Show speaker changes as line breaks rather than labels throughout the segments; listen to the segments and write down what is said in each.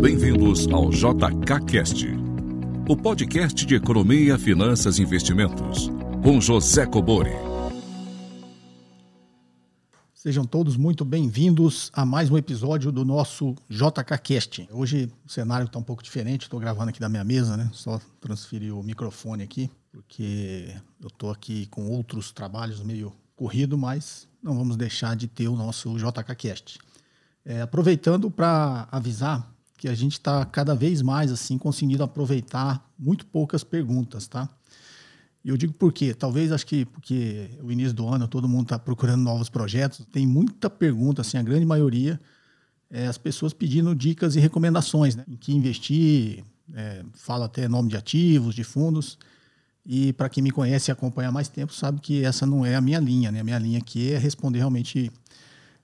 Bem-vindos ao JKCast, o podcast de economia, finanças e investimentos, com José Cobori.
Sejam todos muito bem-vindos a mais um episódio do nosso JKCast. Hoje o cenário está um pouco diferente, estou gravando aqui da minha mesa, né? Só transferir o microfone aqui, porque eu estou aqui com outros trabalhos meio corrido, mas não vamos deixar de ter o nosso JKCast. É, aproveitando para avisar que a gente está cada vez mais assim conseguindo aproveitar muito poucas perguntas, tá? E eu digo por quê? Talvez acho que porque o início do ano todo mundo está procurando novos projetos, tem muita pergunta, assim, a grande maioria é as pessoas pedindo dicas e recomendações, né? Em que investir, é, fala até nome de ativos, de fundos. E para quem me conhece e acompanha há mais tempo, sabe que essa não é a minha linha, né? A minha linha aqui é responder realmente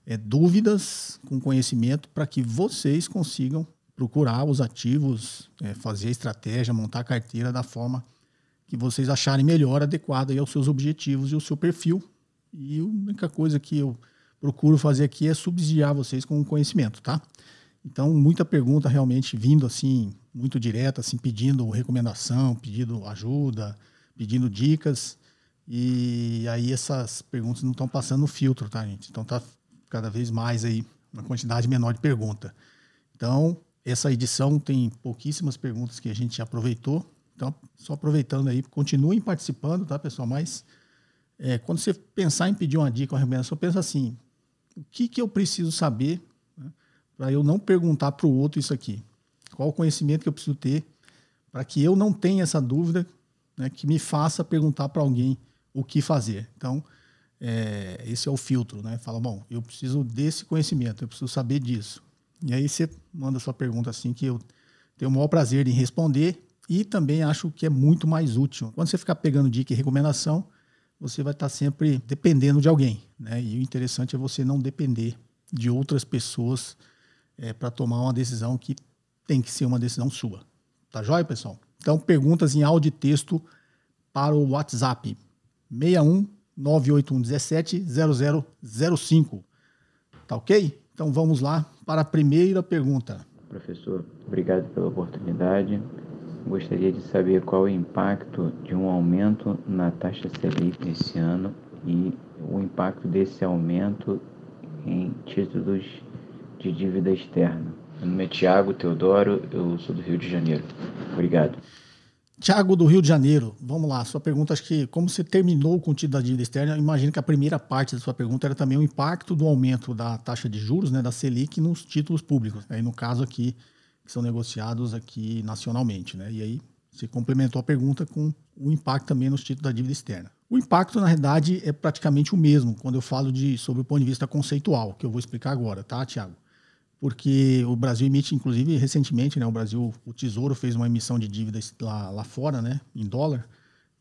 é, dúvidas com conhecimento para que vocês consigam procurar os ativos, é, fazer a estratégia, montar a carteira da forma que vocês acharem melhor, adequada aos seus objetivos e ao seu perfil. E a única coisa que eu procuro fazer aqui é subsidiar vocês com conhecimento, tá? Então, muita pergunta realmente vindo assim, muito direta, assim, pedindo recomendação, pedindo ajuda, pedindo dicas. E aí essas perguntas não estão passando no filtro, tá, gente? Então tá cada vez mais aí uma quantidade menor de pergunta. Então, essa edição tem pouquíssimas perguntas que a gente aproveitou. Então, só aproveitando aí, continuem participando, tá, pessoal? Mas é, quando você pensar em pedir uma dica, uma recomendação, pensa assim: o que, que eu preciso saber né, para eu não perguntar para o outro isso aqui? Qual o conhecimento que eu preciso ter para que eu não tenha essa dúvida né, que me faça perguntar para alguém o que fazer? Então, é, esse é o filtro, né? Fala, bom, eu preciso desse conhecimento, eu preciso saber disso. E aí você manda sua pergunta assim que eu tenho o maior prazer em responder e também acho que é muito mais útil. Quando você ficar pegando dica e recomendação, você vai estar sempre dependendo de alguém, né? E o interessante é você não depender de outras pessoas é, para tomar uma decisão que tem que ser uma decisão sua. Tá joia, pessoal? Então, perguntas em áudio e texto para o WhatsApp 61 981 17 0005. Tá ok? Então vamos lá para a primeira pergunta.
Professor, obrigado pela oportunidade. Gostaria de saber qual é o impacto de um aumento na taxa Selic esse ano e o impacto desse aumento em títulos de dívida externa. Meu nome é Tiago Teodoro, eu sou do Rio de Janeiro. Obrigado.
Tiago, do Rio de Janeiro, vamos lá. Sua pergunta, acho que como você terminou com o título da dívida externa, imagino que a primeira parte da sua pergunta era também o impacto do aumento da taxa de juros, né, da Selic, nos títulos públicos. Aí, no caso aqui, que são negociados aqui nacionalmente. Né? E aí você complementou a pergunta com o impacto também nos títulos da dívida externa. O impacto, na realidade, é praticamente o mesmo quando eu falo de sobre o ponto de vista conceitual, que eu vou explicar agora, tá, Tiago? Porque o Brasil emite, inclusive recentemente, né, o Brasil, o Tesouro fez uma emissão de dívidas lá, lá fora, né, em dólar,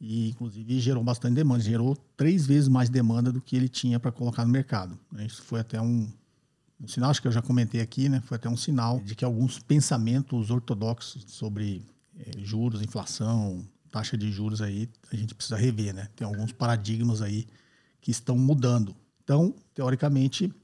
e inclusive gerou bastante demanda, gerou três vezes mais demanda do que ele tinha para colocar no mercado. Né. Isso foi até um, um sinal, acho que eu já comentei aqui, né, foi até um sinal de que alguns pensamentos ortodoxos sobre é, juros, inflação, taxa de juros aí, a gente precisa rever, né? Tem alguns paradigmas aí que estão mudando. Então, teoricamente,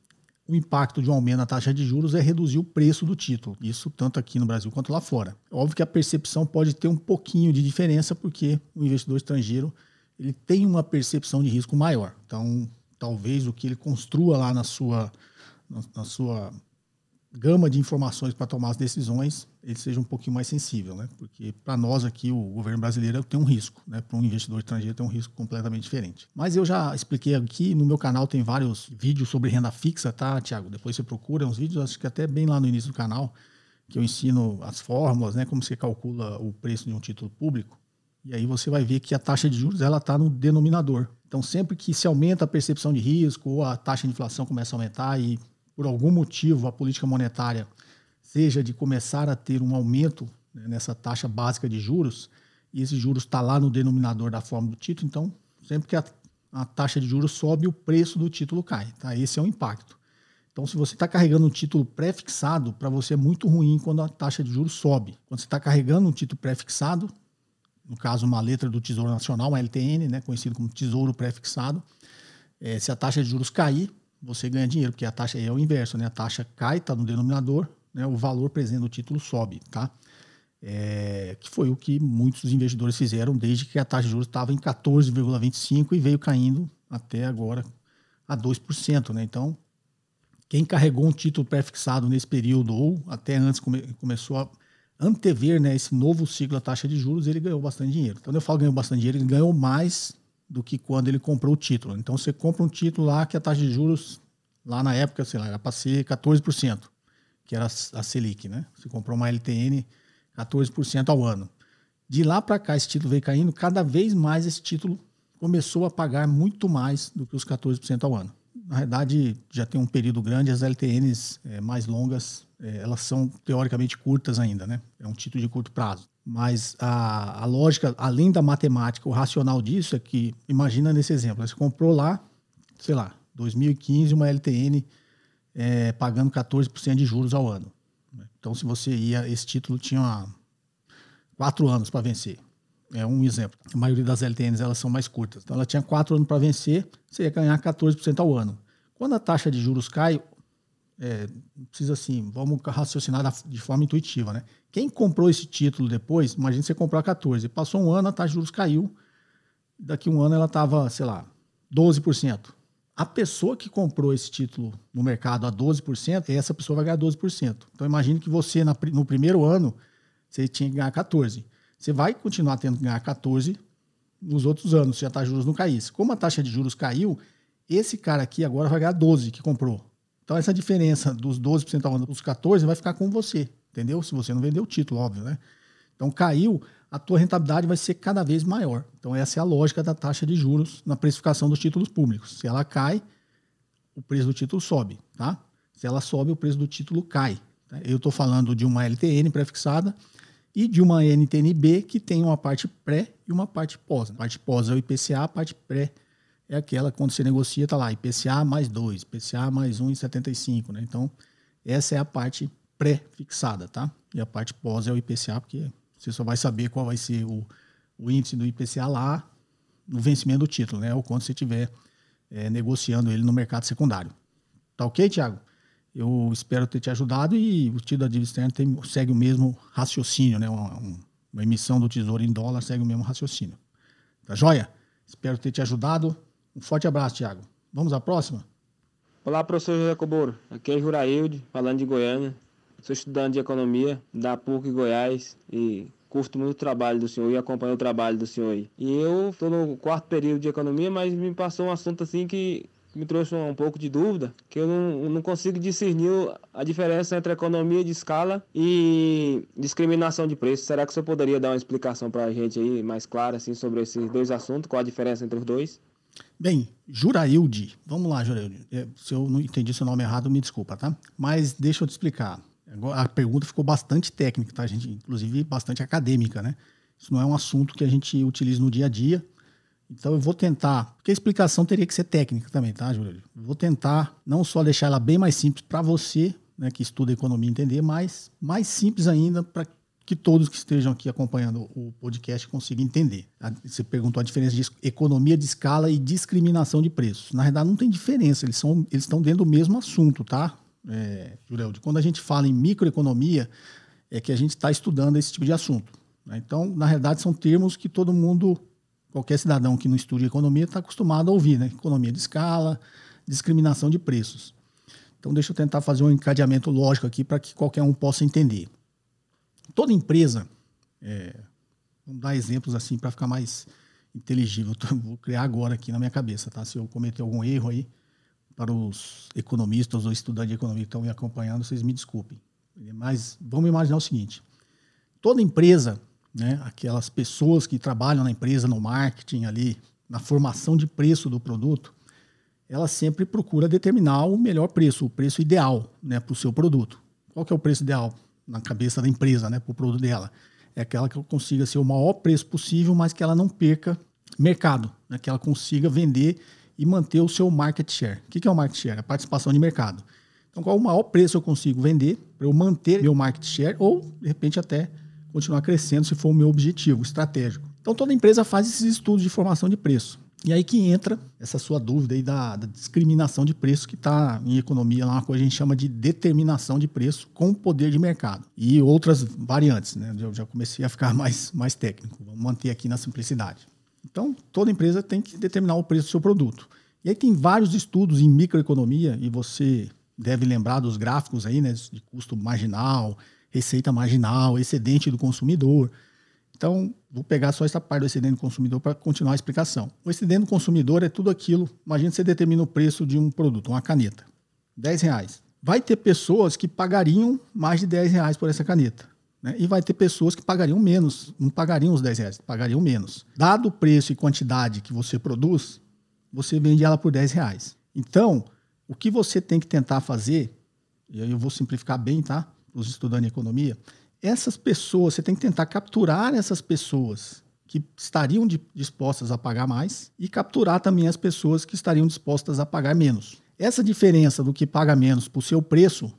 o impacto de um aumento na taxa de juros é reduzir o preço do título. Isso tanto aqui no Brasil quanto lá fora. Óbvio que a percepção pode ter um pouquinho de diferença, porque o investidor estrangeiro ele tem uma percepção de risco maior. Então, talvez o que ele construa lá na sua, na sua gama de informações para tomar as decisões, ele seja um pouquinho mais sensível, né? Porque para nós aqui o governo brasileiro tem um risco, né? Para um investidor estrangeiro tem um risco completamente diferente. Mas eu já expliquei aqui no meu canal tem vários vídeos sobre renda fixa, tá, Tiago? Depois você procura uns vídeos, acho que até bem lá no início do canal, que eu ensino as fórmulas, né? Como você calcula o preço de um título público. E aí você vai ver que a taxa de juros ela está no denominador. Então sempre que se aumenta a percepção de risco ou a taxa de inflação começa a aumentar e por algum motivo, a política monetária seja de começar a ter um aumento né, nessa taxa básica de juros, e esse juros está lá no denominador da forma do título, então, sempre que a, a, taxa de juros sobe, o preço do título cai. Tá? Esse é o impacto. Então, se você está carregando um título pré-fixado, para você é muito ruim quando a taxa de juros sobe. Quando você está carregando um título pré-fixado, no caso, uma letra do Tesouro Nacional, uma LTN, né, conhecido como Tesouro Pré-Fixado, é, se a taxa de juros cair, você ganha dinheiro, porque a taxa é o inverso, né? A taxa cai, está no denominador, né, o valor presente do título sobe, tá? É, que foi o que muitos investidores fizeram desde que a taxa de juros estava em 14,25 e veio caindo até agora a 2%. Né? Então, quem carregou um título pré-fixado nesse período ou até antes come, começou a antever né, esse novo ciclo da taxa de juros, ele ganhou bastante dinheiro. Então, quando eu falo ganhou bastante dinheiro, ele ganhou mais do que quando ele comprou o título. Então, você compra um título lá que a taxa de juros, lá na época, sei lá, era para ser 14%, que era a Selic. Né? Você comprou uma LTN 14% ao ano. De lá para cá, esse título veio caindo, cada vez mais esse título começou a pagar muito mais do que os 14% ao ano. Na verdade, já tem um período grande, as LTNs é, mais longas, é, elas são teoricamente curtas ainda, né? É um título de curto prazo. Mas a, a lógica, além da matemática, o racional disso é que, imagina nesse exemplo, você comprou lá, sei lá, 2015, uma LTN é, pagando 14% de juros ao ano. Então, se você ia, esse título tinha quatro anos para vencer. É um exemplo. A maioria das LTNs elas são mais curtas. Então, ela tinha quatro anos para vencer, você ia ganhar 14% ao ano. Quando a taxa de juros cai, é, precisa assim, vamos raciocinar de forma intuitiva, né? Quem comprou esse título depois, imagina você comprou a 14, passou um ano, a taxa de juros caiu, daqui um ano ela estava, sei lá, 12%. A pessoa que comprou esse título no mercado a 12%, essa pessoa vai ganhar 12%. Então imagine que você, no primeiro ano, você tinha que ganhar 14%. Você vai continuar tendo que ganhar 14% nos outros anos, se a taxa de juros não caísse. Como a taxa de juros caiu, esse cara aqui agora vai ganhar 12% que comprou. Então essa diferença dos 12% ao ano para os 14% vai ficar com você, entendeu? Se você não vender o título, óbvio, né? Então caiu, a tua rentabilidade vai ser cada vez maior. Então essa é a lógica da taxa de juros na precificação dos títulos públicos. Se ela cai, o preço do título sobe, tá? Se ela sobe, o preço do título cai. Tá? Eu estou falando de uma LTN pré-fixada e de uma NTNB que tem uma parte pré e uma parte pós. A parte pós é o IPCA, a parte pré é aquela quando você negocia, tá lá, IPCA mais 2, IPCA mais 1,75, né? Então, essa é a parte pré-fixada, tá? E a parte pós é o IPCA, porque você só vai saber qual vai ser o, o índice do IPCA lá no vencimento do título, né? Ou quando você estiver é, negociando ele no mercado secundário. Tá ok, Tiago? Eu espero ter te ajudado e o título da dívida externa tem, segue o mesmo raciocínio, né? Uma, uma, emissão do tesouro em dólar segue o mesmo raciocínio. Tá joia? Espero ter te ajudado. Um forte abraço, Tiago. Vamos à próxima?
Olá, professor José Coboro. Aqui é Jurailde, falando de Goiânia. Sou estudante de economia da PUC Goiás e curto muito o trabalho do senhor e acompanho o trabalho do senhor aí. E eu estou no quarto período de economia, mas me passou um assunto assim que me trouxe um, pouco de dúvida, que eu não, não consigo discernir a diferença entre economia de escala e discriminação de preço. Será que você poderia dar uma explicação para a gente aí mais clara assim sobre esses dois assuntos? Qual a diferença entre os dois?
Bem, Jurailde, vamos lá, Jurailde. É, se eu não entendi seu nome errado, me desculpa, tá? Mas deixa eu te explicar. A pergunta ficou bastante técnica, tá, gente? Inclusive bastante acadêmica, né? Isso não é um assunto que a gente utiliza no dia a dia. Então eu vou tentar, porque a explicação teria que ser técnica também, tá, Júlio? Vou tentar não só deixar ela bem mais simples para você, né, que estuda economia entender, mas mais simples ainda para que todos que estejam aqui acompanhando o podcast consigam entender. Você perguntou a diferença de economia de escala e discriminação de preços. Na verdade, não tem diferença, eles, são, eles estão dentro do mesmo assunto, tá? É, quando a gente fala em microeconomia, é que a gente está estudando esse tipo de assunto. Né? Então, na realidade, são termos que todo mundo, qualquer cidadão que não estude economia, está acostumado a ouvir, né? Economia de escala, discriminação de preços. Então, deixa eu tentar fazer um encadeamento lógico aqui para que qualquer um possa entender. Toda empresa, é, vamos dar exemplos assim para ficar mais inteligível. Vou criar agora aqui na minha cabeça, tá? Se eu cometer algum erro aí, para os economistas ou estudantes de economia que estão me acompanhando, vocês me desculpem. Mas vamos imaginar o seguinte: toda empresa, né, aquelas pessoas que trabalham na empresa, no marketing ali, na formação de preço do produto, ela sempre procura determinar o melhor preço, o preço ideal né, para o seu produto. Qual que é o preço ideal na cabeça da empresa, né, para o produto dela? É aquela que consiga ser o maior preço possível, mas que ela não perca mercado, né, que ela consiga vender e manter o seu market share. O que é o market share? A participação de mercado. Então, qual é o maior preço eu consigo vender para eu manter meu market share ou, de repente, até continuar crescendo se for o meu objetivo estratégico. Então, toda empresa faz esses estudos de formação de preço. E aí que entra essa sua dúvida aí da, da discriminação de preço que está em economia, uma coisa que a gente chama de determinação de preço com poder de mercado. E outras variantes, né? Eu já comecei a ficar mais, mais técnico. Vamos manter aqui na simplicidade. Então, toda empresa tem que determinar o preço do seu produto. E aí tem vários estudos em microeconomia, e você deve lembrar dos gráficos aí, né? De custo marginal, receita marginal, excedente do consumidor. Então, vou pegar só essa parte do excedente do consumidor para continuar a explicação. O excedente do consumidor é tudo aquilo. Imagina você determina o preço de um produto, uma caneta. 10 reais. Vai ter pessoas que pagariam mais de 10 reais por essa caneta. Né? E vai ter pessoas que pagariam menos, não pagariam os 10 reais, pagariam menos. Dado o preço e quantidade que você produz, você vende ela por 10 reais. Então, o que você tem que tentar fazer, e aí eu vou simplificar bem, tá? Para os estudantes de economia, essas pessoas, você tem que tentar capturar essas pessoas que estariam dispostas a pagar mais e capturar também as pessoas que estariam dispostas a pagar menos. Essa diferença do que paga menos por seu preço,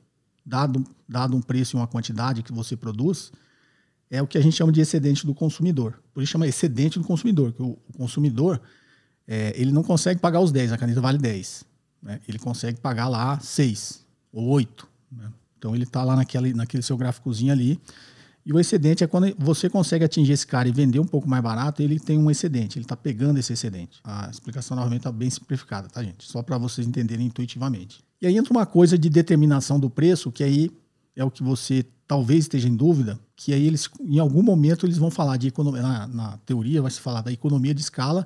dado, dado um preço e uma quantidade que você produz, é o que a gente chama de excedente do consumidor. Por isso chama excedente do consumidor, que o, o consumidor é, ele não consegue pagar os 10, a caneta vale 10. Né? Ele consegue pagar lá 6 ou 8. Né? Então ele está lá naquele, naquele seu gráficozinho ali. E o excedente é quando você consegue atingir esse cara e vender um pouco mais barato, ele tem um excedente, ele está pegando esse excedente. A explicação novamente está bem simplificada, tá, gente? Só para vocês entenderem intuitivamente. E aí entra uma coisa de determinação do preço, que aí é o que você talvez esteja em dúvida, que aí eles, em algum momento, eles vão falar de economia, na, na teoria vai se falar da economia de escala,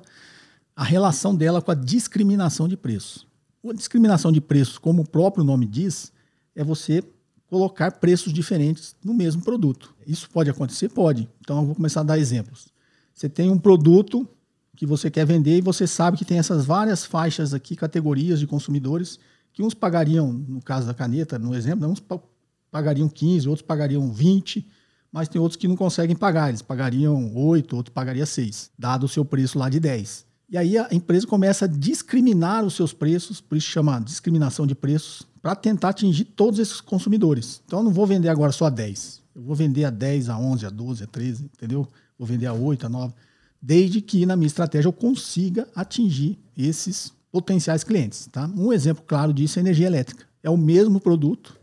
a relação dela com a discriminação de preços. A discriminação de preços, como o próprio nome diz, é você colocar preços diferentes no mesmo produto. Isso pode acontecer? Pode. Então eu vou começar a dar exemplos. Você tem um produto que você quer vender e você sabe que tem essas várias faixas aqui, categorias de consumidores, que uns pagariam, no caso da caneta, no exemplo, uns pagariam 15, outros pagariam 20, mas tem outros que não conseguem pagar, eles pagariam 8, outros pagariam 6, dado o seu preço lá de 10. E aí a empresa começa a discriminar os seus preços, por isso chama discriminação de preços, para tentar atingir todos esses consumidores. Então eu não vou vender agora só a 10. Eu vou vender a 10, a 11, a 12, a 13, entendeu? Vou vender a 8, a 9, desde que na minha estratégia eu consiga atingir esses potenciais clientes, tá? Um exemplo claro disso é a energia elétrica. É o mesmo produto,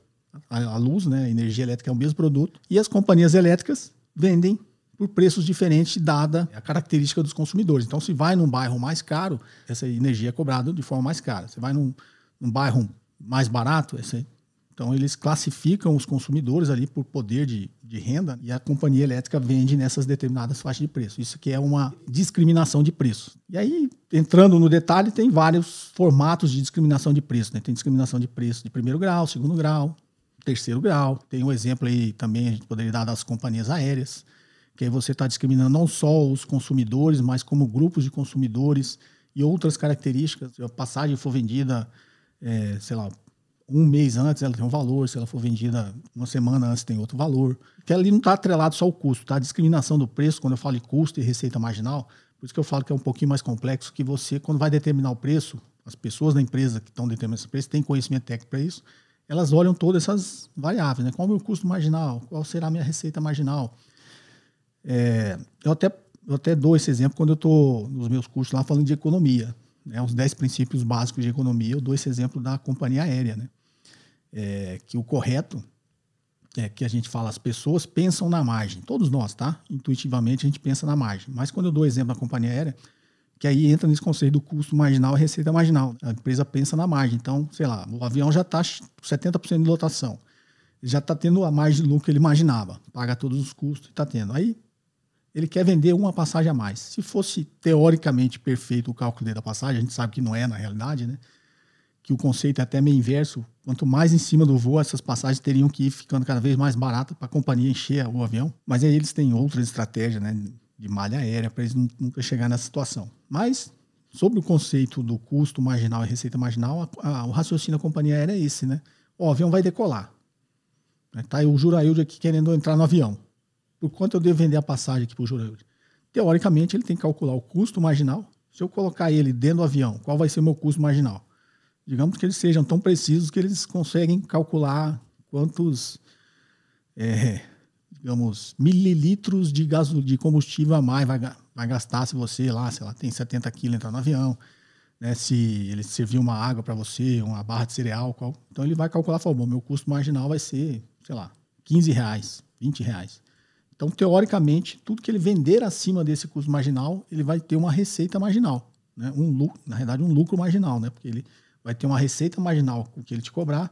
a luz, né, a energia elétrica é o mesmo produto, e as companhias elétricas vendem por preços diferentes, dada a característica dos consumidores. Então, se vai num bairro mais caro, essa energia é cobrada de forma mais cara. Se vai num, num bairro mais barato, essa, então eles classificam os consumidores ali por poder de, de renda e a companhia elétrica vende nessas determinadas faixas de preço. Isso que é uma discriminação de preço. E aí, entrando no detalhe, tem vários formatos de discriminação de preço. Né? Tem discriminação de preço de primeiro grau, segundo grau, terceiro grau. Tem um exemplo aí também, a gente poderia dar das companhias aéreas que aí você está discriminando não só os consumidores, mas como grupos de consumidores e outras características. Se a passagem for vendida, é, sei lá, um mês antes, ela tem um valor. Se ela for vendida uma semana antes, tem outro valor. Porque ali não está atrelado só ao custo, tá? A discriminação do preço, quando eu falo em custo e receita marginal, por isso que eu falo que é um pouquinho mais complexo, que você, quando vai determinar o preço, as pessoas da empresa que estão determinando esse preço têm conhecimento técnico para isso, elas olham todas essas variáveis, né? Qual é o meu custo marginal? Qual será a minha receita marginal? É, eu, até, eu até dou esse exemplo quando eu estou nos meus cursos lá falando de economia. Né, os 10 princípios básicos de economia, eu dou esse exemplo da companhia aérea. Né? É, que o correto é que a gente fala, as pessoas pensam na margem. Todos nós, tá? Intuitivamente a gente pensa na margem. Mas quando eu dou exemplo da companhia aérea, que aí entra nesse conceito do custo marginal e receita marginal. A empresa pensa na margem. Então, sei lá, o avião já está 70% de lotação. já está tendo a margem de lucro que ele imaginava. Paga todos os custos e está tendo. Aí ele quer vender uma passagem a mais. Se fosse teoricamente perfeito o cálculo da passagem, a gente sabe que não é na realidade, né? Que o conceito é até meio inverso. Quanto mais em cima do voo, essas passagens teriam que ir ficando cada vez mais baratas para a companhia encher o avião. Mas aí eles têm outras estratégias, né? De malha aérea, para eles nunca chegar nessa situação. Mas, sobre o conceito do custo marginal e receita marginal, a, a, o raciocínio da companhia aérea é esse, né? O avião vai decolar. Tá aí o Juraildo aqui querendo entrar no avião por quanto eu devo vender a passagem aqui para o Jurandir? Teoricamente, ele tem que calcular o custo marginal. Se eu colocar ele dentro do avião, qual vai ser o meu custo marginal? Digamos que eles sejam tão precisos que eles conseguem calcular quantos, é, digamos, mililitros de, gás, de combustível a mais vai, vai gastar se você lá, sei lá, tem 70 quilos entrar no avião, né? Se ele servir uma água para você, uma barra de cereal, qual, então ele vai calcular, falar, bom, meu custo marginal vai ser, sei lá, 15 reais, 20 reais. Então, teoricamente, tudo que ele vender acima desse custo marginal, ele vai ter uma receita marginal, né? Um lucro, na realidade, um lucro marginal, né? Porque ele vai ter uma receita marginal com que ele te cobrar,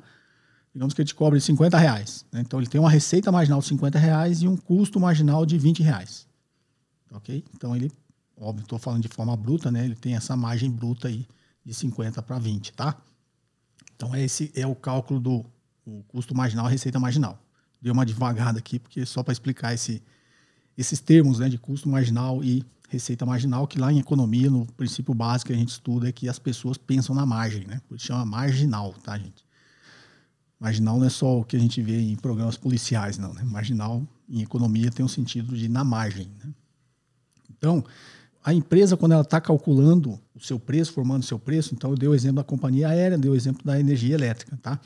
digamos que ele te cobre 50 reais. Né? Então, ele tem uma receita marginal de 50 reais e um custo marginal de 20 reais. Ok? Então, ele, óbvio, estou falando de forma bruta, né? Ele tem essa margem bruta aí de 50 para 20, tá? Então, esse é o cálculo do o custo marginal, receita marginal dei uma devagada aqui, porque só para explicar esse, esses termos né, de custo marginal e receita marginal, que lá em economia, no princípio básico que a gente estuda, é que as pessoas pensam na margem, né? Por isso chama marginal, tá, gente? Marginal não é só o que a gente vê em programas policiais, não. Né? Marginal em economia tem um sentido de na margem. Né? Então, a empresa, quando ela está calculando o seu preço, formando o seu preço, então eu dei o exemplo da companhia aérea, dei o exemplo da energia elétrica, tá?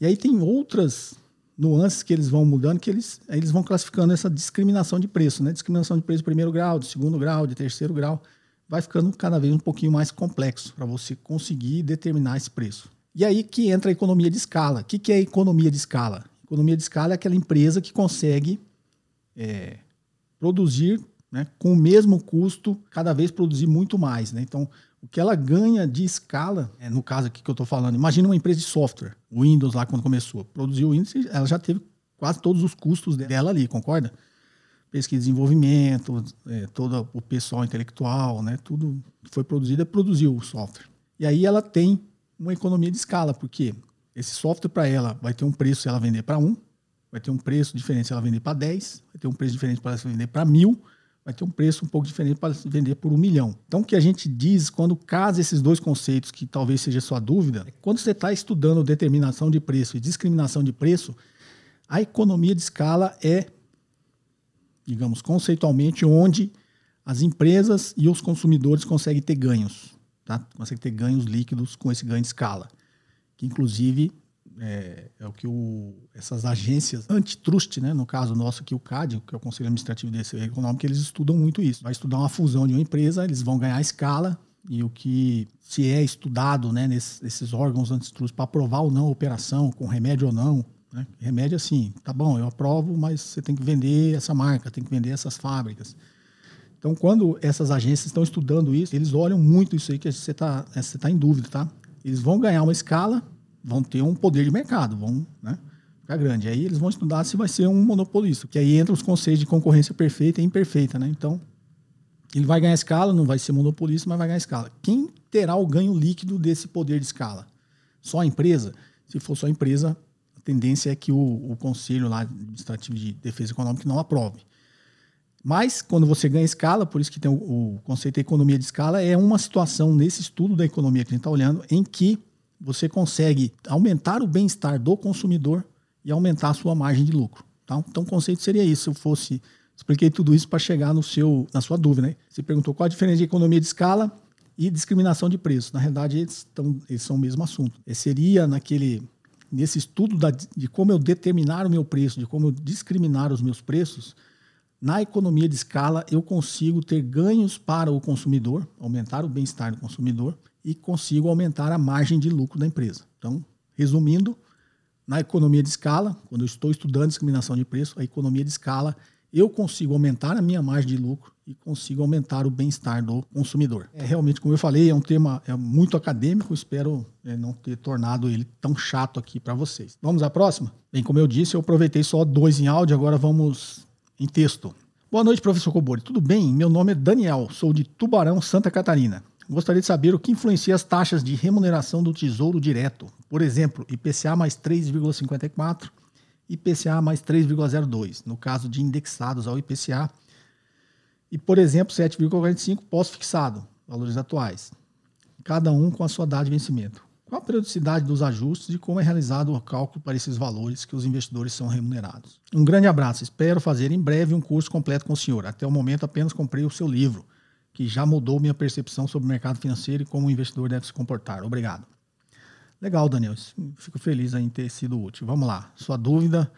E aí tem outras nuances que eles vão mudando, que eles, eles vão classificando essa discriminação de preço, né? Discriminação de preço de primeiro grau, de segundo grau, de terceiro grau, vai ficando cada vez um pouquinho mais complexo para você conseguir determinar esse preço. E aí que entra a economia de escala. O que, que é economia de escala? Economia de escala é aquela empresa que consegue é, produzir né, com o mesmo custo, cada vez produzir muito mais. Né? Então, o que ela ganha de escala, é, no caso aqui que eu estou falando, imagina uma empresa de software, o Windows lá quando começou, produziu o Windows, ela já teve quase todos os custos dela ali, concorda? Pesquisa e desenvolvimento, é, todo o pessoal intelectual, né, tudo que foi produzido, produziu o software. E aí ela tem uma economia de escala, porque esse software para ela vai ter um preço se ela vender para um, vai ter um preço diferente se ela vender para 10, vai ter um preço diferente para ela vender para mil, vai ter um preço um pouco diferente para vender por um milhão. Então, o que a gente diz quando casa esses dois conceitos, que talvez seja sua dúvida, é quando você está estudando determinação de preço e discriminação de preço, a economia de escala é, digamos, conceitualmente, onde as empresas e os consumidores conseguem ter ganhos, tá? conseguem ter ganhos líquidos com esse ganho de escala, que inclusive é, é, o que o, essas agências antitrust, né, no caso nosso aqui o CAD, que é o Conselho Administrativo de Defesa Econômica, eles estudam muito isso. Vai estudar uma fusão de uma empresa, eles vão ganhar escala e o que se é estudado né, nesses, nesses órgãos antitrust para aprovar ou não a operação, com remédio ou não. Né? Remédio assim, tá bom, eu aprovo, mas você tem que vender essa marca, tem que vender essas fábricas. Então, quando essas agências estão estudando isso, eles olham muito isso aí que você está você tá em dúvida, tá? Eles vão ganhar uma escala vão ter um poder de mercado, vão né, ficar grande. Aí eles vão estudar se vai ser um monopolista, que aí entra os conceitos de concorrência perfeita e imperfeita, né? Então, ele vai ganhar escala, não vai ser monopolista, mas vai ganhar escala. Quem terá o ganho líquido desse poder de escala? Só a empresa? Se for só a empresa, a tendência é que o, o Conselho lá Administrativo de Defesa Econômica não aprove. Mas, quando você ganha escala, por isso que tem o, o conceito de economia de escala, é uma situação nesse estudo da economia que a gente está olhando, em que você consegue aumentar o bem-estar do consumidor e aumentar a sua margem de lucro. Tá? Então, o conceito seria isso. Se eu fosse. Expliquei tudo isso para chegar no seu, na sua dúvida. Né? Você perguntou qual a diferença de economia de escala e discriminação de preço. Na realidade, eles, eles são o mesmo assunto. Esse seria naquele, nesse estudo da, de como eu determinar o meu preço, de como eu discriminar os meus preços. Na economia de escala, eu consigo ter ganhos para o consumidor, aumentar o bem-estar do consumidor e consigo aumentar a margem de lucro da empresa. Então, resumindo, na economia de escala, quando eu estou estudando discriminação de preço, a economia de escala, eu consigo aumentar a minha margem de lucro e consigo aumentar o bem-estar do consumidor. É realmente, como eu falei, é um tema é muito acadêmico, espero é, não ter tornado ele tão chato aqui para vocês. Vamos à próxima? Bem, como eu disse, eu aproveitei só dois em áudio, agora vamos em texto. Boa noite, professor Cobori. Tudo bem? Meu nome é Daniel, sou de Tubarão, Santa Catarina gostaria de saber o que influencia as taxas de remuneração do Tesouro Direto. Por exemplo, IPCA mais 3,54, IPCA mais 3,02, no caso de indexados ao IPCA. E, por exemplo, 7,45 pós-fixado, valores atuais. Cada um com a sua data de vencimento. Qual a periodicidade dos ajustes e como é realizado o cálculo para esses valores que os investidores são remunerados? Um grande abraço. Espero fazer em breve um curso completo com o senhor. Até o momento apenas comprei o seu livro que já mudou minha percepção sobre o mercado financeiro e como o investidor deve se comportar. Obrigado. Legal, Daniel. Fico feliz em ter sido útil. Vamos lá. Sua dúvida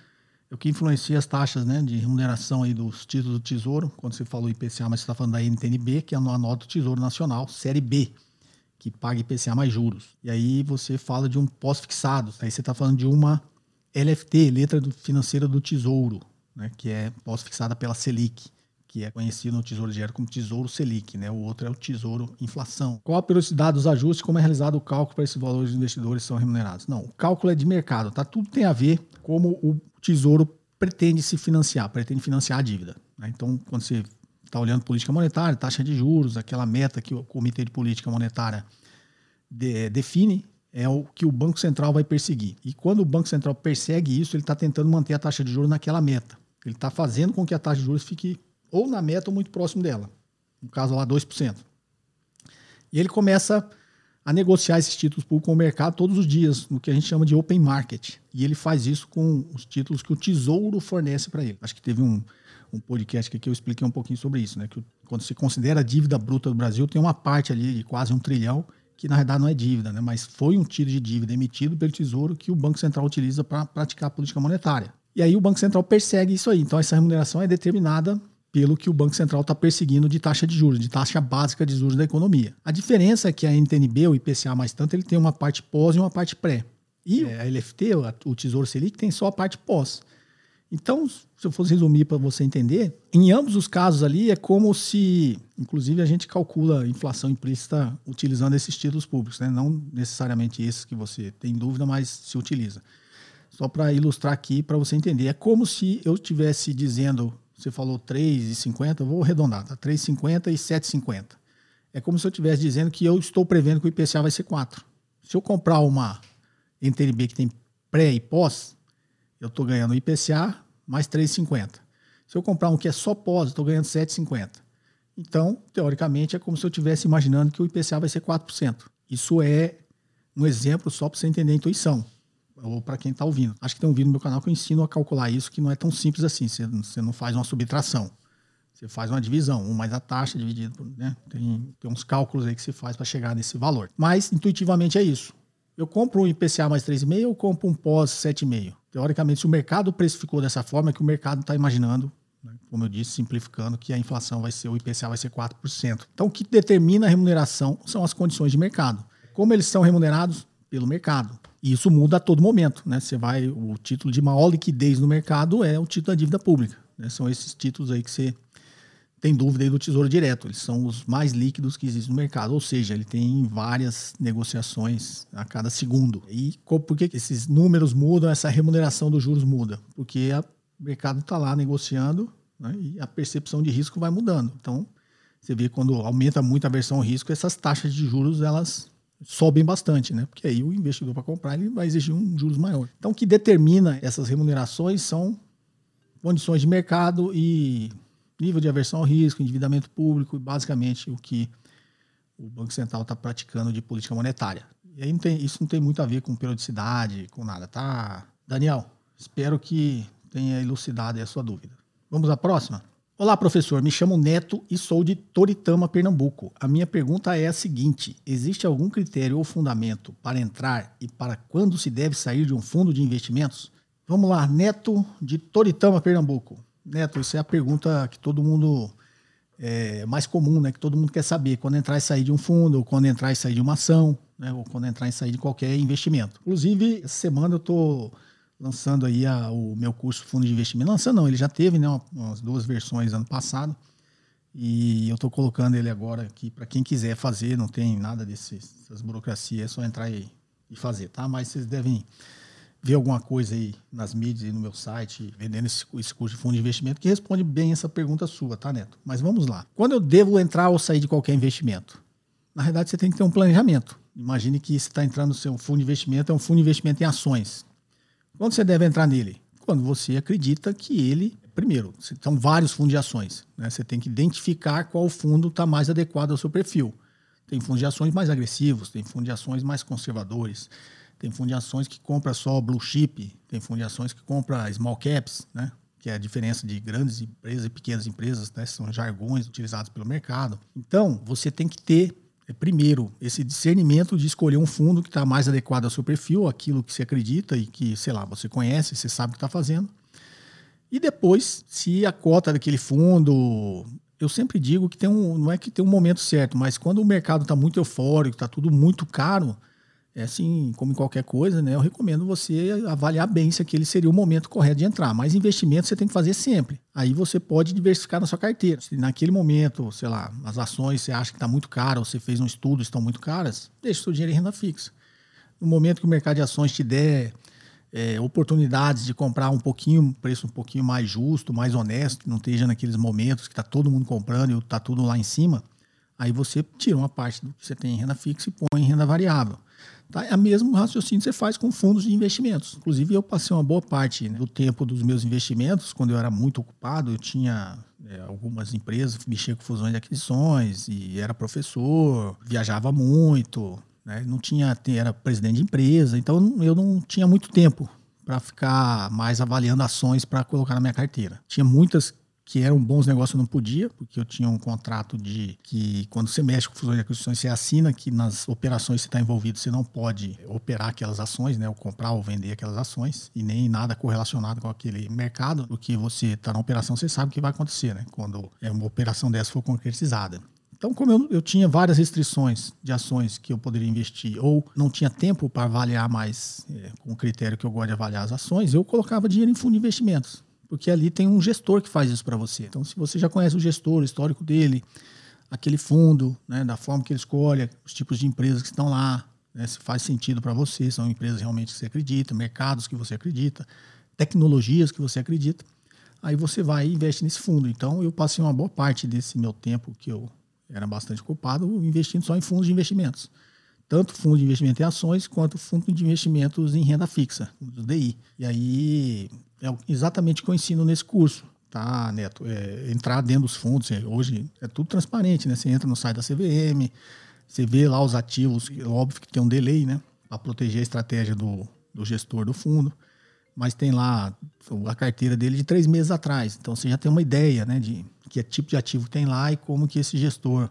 o que influencia as taxas né, de remuneração aí dos títulos do Tesouro. Quando você falou IPCA, mas você está falando da NTNB, que é a nota do Tesouro Nacional, série B, que paga IPCA mais juros. E aí você fala de um pós-fixado. Aí você está falando de uma LFT, letra financeira do Tesouro, né, que é pós-fixada pela Selic que é conhecido no Tesouro Direto como Tesouro Selic, né? O outro é o Tesouro Inflação. Qual a periodicidade dos ajustes? Como é realizado o cálculo para esses valores de investidores são remunerados? Não, o cálculo é de mercado, tá? Tudo tem a ver como o Tesouro pretende se financiar, pretende financiar a dívida. Né? Então, quando você está olhando política monetária, taxa de juros, aquela meta que o Comitê de Política Monetária de, define, é o que o Banco Central vai perseguir. E quando o Banco Central persegue isso, ele está tentando manter a taxa de juros naquela meta. Ele está fazendo com que a taxa de juros fique ou na meta ou muito próximo dela. No caso lá, 2%. E ele começa a negociar esses títulos públicos com o mercado todos os dias, no que a gente chama de open market. E ele faz isso com os títulos que o Tesouro fornece para ele. Acho que teve um, um podcast aqui que eu expliquei um pouquinho sobre isso, né? Que quando se considera a dívida bruta do Brasil, tem uma parte ali de quase um trilhão que na verdade não é dívida, né? Mas foi um tiro de dívida emitido pelo Tesouro que o Banco Central utiliza para praticar a política monetária. E aí o Banco Central persegue isso aí. Então essa remuneração é determinada pelo que o Banco Central está perseguindo de taxa de juros, de taxa básica de juros da economia. A diferença é que a NTNB, o IPCA mais tanto, ele tem uma parte pós e uma parte pré. E é, a LFT, o Tesouro Selic, tem só a parte pós. Então, se eu fosse resumir para você entender, em ambos os casos ali é como se, inclusive, a gente calcula a inflação implícita utilizando esses títulos públicos, né? não necessariamente esses que você tem dúvida, mas se utiliza. Só para ilustrar aqui, para você entender, é como se eu estivesse dizendo você falou 3,50, eu vou arredondar, tá? 3,50 e 7,50. É como se eu estivesse dizendo que eu estou prevendo que o IPCA vai ser 4. Se eu comprar uma NTNB que tem pré e pós, eu estou ganhando IPCA mais 3,50. Se eu comprar um que é só pós, estou ganhando 7,50. Então, teoricamente, é como se eu estivesse imaginando que o IPCA vai ser 4%. Isso é um exemplo só para você entender a intuição ou para quem está ouvindo. Acho que tem um vídeo no meu canal que eu ensino a calcular isso, que não é tão simples assim. Você, você não faz uma subtração. Você faz uma divisão, um mais a taxa dividido por. Né? Tem, tem uns cálculos aí que se faz para chegar nesse valor. Mas, intuitivamente, é isso. Eu compro um IPCA mais 3,5 ou compro um pós 7,5? Teoricamente, se o mercado precificou dessa forma, é que o mercado está imaginando, né? como eu disse, simplificando, que a inflação vai ser, o IPCA vai ser 4%. Então, o que determina a remuneração são as condições de mercado. Como eles são remunerados? Pelo mercado. E isso muda a todo momento, né? Você vai, o título de maior liquidez no mercado é o título da dívida pública. Né? São esses títulos aí que você tem dúvida aí do Tesouro Direto. Eles são os mais líquidos que existem no mercado, ou seja, ele tem várias negociações a cada segundo. E por que esses números mudam, essa remuneração dos juros muda? Porque o mercado está lá negociando né? e a percepção de risco vai mudando. Então, você vê quando aumenta muito a versão risco, essas taxas de juros elas sobem bastante, né? Porque aí o investidor para comprar ele vai exigir um juros maior. Então, o que determina essas remunerações são condições de mercado e nível de aversão ao risco, endividamento público e basicamente o que o Banco Central está praticando de política monetária. E aí não tem, isso não tem muito a ver com periodicidade, com nada, tá? Daniel, espero que tenha elucidado a sua dúvida. Vamos à próxima? Olá, professor. Me chamo Neto e sou de Toritama, Pernambuco. A minha pergunta é a seguinte: existe algum critério ou fundamento para entrar e para quando se deve sair de um fundo de investimentos? Vamos lá, Neto de Toritama, Pernambuco. Neto, isso é a pergunta que todo mundo é mais comum, né? Que todo mundo quer saber quando entrar e sair de um fundo, ou quando entrar e sair de uma ação, né? Ou quando entrar e sair de qualquer investimento. Inclusive, essa semana eu estou lançando aí a, o meu curso Fundo de Investimento. Lançando não, ele já teve né, umas duas versões ano passado. E eu estou colocando ele agora aqui para quem quiser fazer, não tem nada dessas burocracias, é só entrar aí e fazer, tá? Mas vocês devem ver alguma coisa aí nas mídias e no meu site, vendendo esse, esse, curso de fundo de investimento, que responde bem essa pergunta sua, tá, Neto? Mas vamos lá. Quando eu devo entrar ou sair de qualquer investimento? Na verdade, você tem que ter um planejamento. Imagine que você está entrando no seu fundo de investimento, é um fundo de investimento em ações. Quando você deve entrar nele? Quando você acredita que ele, primeiro, são vários fundos de ações. Né? Você tem que identificar qual fundo está mais adequado ao seu perfil. Tem fundos de ações mais agressivos, tem fundos de ações mais conservadores, tem fundos de ações que compra só blue chip, tem fundos de ações que compra small caps, né? que é a diferença de grandes empresas e pequenas empresas, né? são jargões utilizados pelo mercado. Então, você tem que ter primeiro, esse discernimento de escolher um fundo que está mais adequado ao seu perfil, aquilo que você acredita e que, sei lá, você conhece, você sabe o que está fazendo. E depois, se a cota daquele fundo eu sempre digo que tem um, não é que tem um momento certo, mas quando o mercado está muito eufórico, está tudo muito caro, é assim, como em qualquer coisa, né? Eu recomendo você avaliar bem se aquele seria o momento correto de entrar. Mas investimento você tem que fazer sempre. Aí você pode diversificar na sua carteira. Se naquele momento, sei lá, as ações você acha que está muito caro, ou você fez um estudo estão muito caras, deixe seu dinheiro em renda fixa. No momento que o mercado de ações te der é, oportunidades de comprar um pouquinho, preço um pouquinho mais justo, mais honesto, não esteja naqueles momentos que está todo mundo comprando e está tudo lá em cima, aí você tira uma parte do que você tem em renda fixa e põe em renda variável. Tá? É o mesmo raciocínio que você faz com fundos de investimentos. Inclusive, eu passei uma boa parte né, do tempo dos meus investimentos, quando eu era muito ocupado, eu tinha é, algumas empresas, mexia com fusões e aquisições, e era professor, viajava muito, né? Não tinha, era presidente de empresa, então eu não tinha muito tempo para ficar mais avaliando ações para colocar na minha carteira. Tinha muitas que eram bons negócios, eu não podia, porque eu tinha um contrato de que quando você mexe com fusões e aquisições, você assina que nas operações que você está envolvido, você não pode operar aquelas ações, né, ou comprar ou vender aquelas ações, e nem nada correlacionado com aquele mercado, porque você está na operação, você sabe o que vai acontecer, né, quando é uma operação dessa for concretizada. Então, como eu, eu, tinha várias restrições de ações que eu poderia investir, ou não tinha tempo para avaliar mais é, com o critério que eu gosto de avaliar as ações, eu colocava dinheiro em fundo de investimentos. Porque ali tem um gestor que faz isso para você. Então, se você já conhece o gestor, o histórico dele, aquele fundo, né, da forma que ele escolhe, os tipos de empresas que estão lá, né, se faz sentido para você, são empresas realmente que você acredita, mercados que você acredita, tecnologias que você acredita, aí você vai e investe nesse fundo. Então, eu passei uma boa parte desse meu tempo que eu era bastante culpado investindo só em fundos de investimentos. Tanto fundo de investimento em ações quanto fundo de investimentos em renda fixa, do DI. E aí é exatamente o que eu ensino nesse curso, tá, Neto? É, entrar dentro dos fundos, é, hoje é tudo transparente, né? Você entra no site da CVM, você vê lá os ativos, óbvio que tem um delay, né? Para proteger a estratégia do, do gestor do fundo mas tem lá a carteira dele de três meses atrás. Então você já tem uma ideia, né, de que tipo de ativo tem lá e como que esse gestor,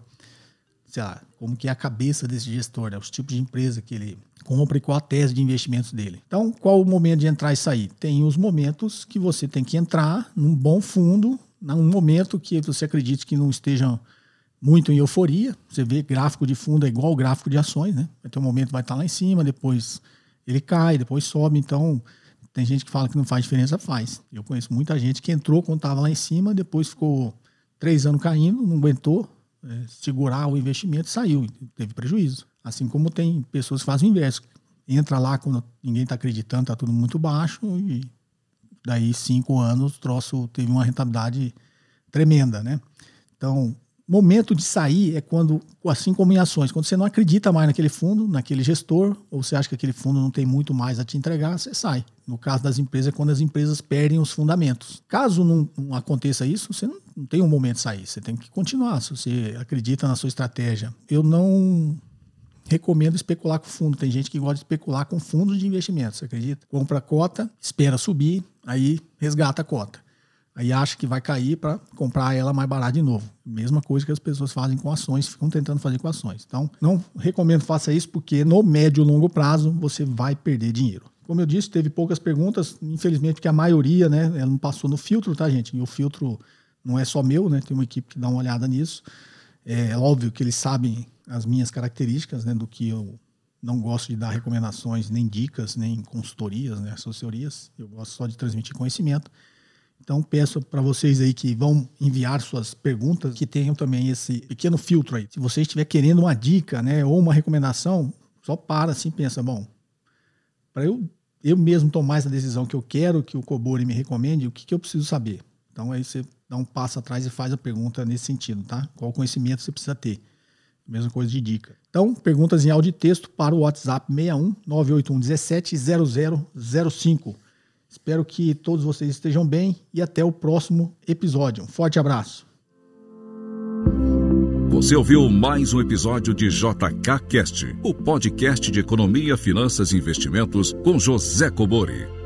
sei lá, como que é a cabeça desse gestor, né, os tipos de empresa que ele compra e qual a tese de investimentos dele. Então, qual o momento de entrar e sair? Tem os momentos que você tem que entrar num bom fundo, num momento que você acredite que não esteja muito em euforia. Você vê gráfico de fundo é igual ao gráfico de ações, né? Vai ter um momento vai estar lá em cima, depois ele cai, depois sobe. Então, tem gente que fala que não faz diferença, faz. Eu conheço muita gente que entrou quando estava lá em cima, depois ficou três anos caindo, não aguentou é, segurar o investimento saiu, teve prejuízo. Assim como tem pessoas que fazem o inverso. Entra lá quando ninguém está acreditando, está tudo muito baixo, e daí cinco anos o troço teve uma rentabilidade tremenda, né? Então, momento de sair é quando, assim como em ações, quando você não acredita mais naquele fundo, naquele gestor, ou você acha que aquele fundo não tem muito mais a te entregar, você sai. No caso das empresas, é quando as empresas perdem os fundamentos. Caso não aconteça isso, você não, não, tem um momento de sair, você tem que continuar. Se você acredita na sua estratégia, eu não recomendo especular com fundo. Tem gente que gosta de especular com fundos de investimento, você acredita? Compra cota, espera subir, aí resgata a cota aí acha que vai cair para comprar ela mais barata de novo. Mesma coisa que as pessoas fazem com ações, ficam tentando fazer com ações. Então, não recomendo faça isso porque no médio e longo prazo você vai perder dinheiro. Como eu disse, teve poucas perguntas, infelizmente porque a maioria, né, ela não passou no filtro, tá, gente? E o filtro não é só meu, né? Tem uma equipe que dá uma olhada nisso. É óbvio que eles sabem as minhas características, né, do que eu não gosto de dar recomendações, nem dicas, nem consultorias, né, assessorias. Eu gosto só de transmitir conhecimento. Então peço para vocês aí que vão enviar suas perguntas que tenham também esse pequeno filtro aí. Se você estiver querendo uma dica, né, ou uma recomendação, só para assim, pensa, bom, para eu eu mesmo tomar essa decisão que eu quero que o Cobori me recomende, o que, que eu preciso saber? Então aí você dá um passo atrás e faz a pergunta nesse sentido, tá? Qual conhecimento você precisa ter? Mesma coisa de dica. Então, perguntas em áudio e texto para o WhatsApp 61 981 17 0005. Espero que todos vocês estejam bem e até o próximo episódio. Um forte abraço.
Você ouviu mais um episódio de JK Cast, o podcast de economia, finanças e investimentos com José Cobori.